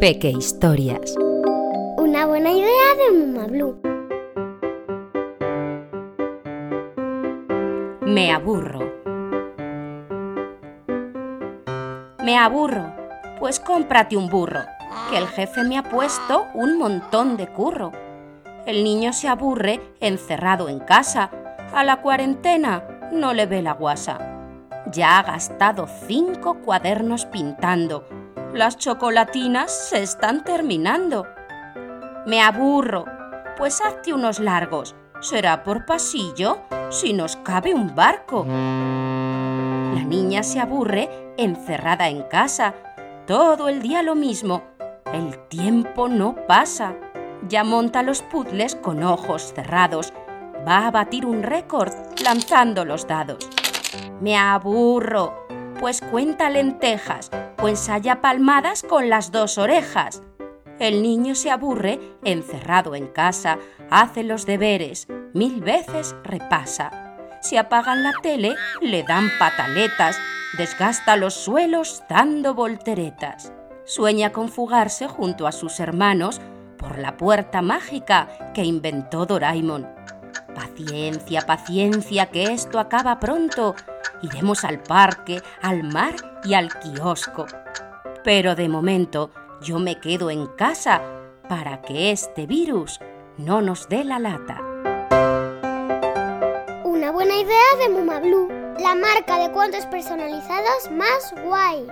Peque Historias. Una buena idea de Muma Blue. Me aburro. Me aburro. Pues cómprate un burro, que el jefe me ha puesto un montón de curro. El niño se aburre encerrado en casa. A la cuarentena no le ve la guasa. Ya ha gastado cinco cuadernos pintando. Las chocolatinas se están terminando. Me aburro. Pues hazte unos largos. Será por pasillo si nos cabe un barco. La niña se aburre encerrada en casa. Todo el día lo mismo. El tiempo no pasa. Ya monta los puzzles con ojos cerrados. Va a batir un récord lanzando los dados. Me aburro, pues cuenta lentejas o ensaya palmadas con las dos orejas. El niño se aburre encerrado en casa, hace los deberes, mil veces repasa. Si apagan la tele, le dan pataletas, desgasta los suelos dando volteretas. Sueña con fugarse junto a sus hermanos por la puerta mágica que inventó Doraemon. Paciencia, paciencia, que esto acaba pronto. Iremos al parque, al mar y al kiosco. Pero de momento yo me quedo en casa para que este virus no nos dé la lata. Una buena idea de Muma Blue, la marca de cuentos personalizados más guay.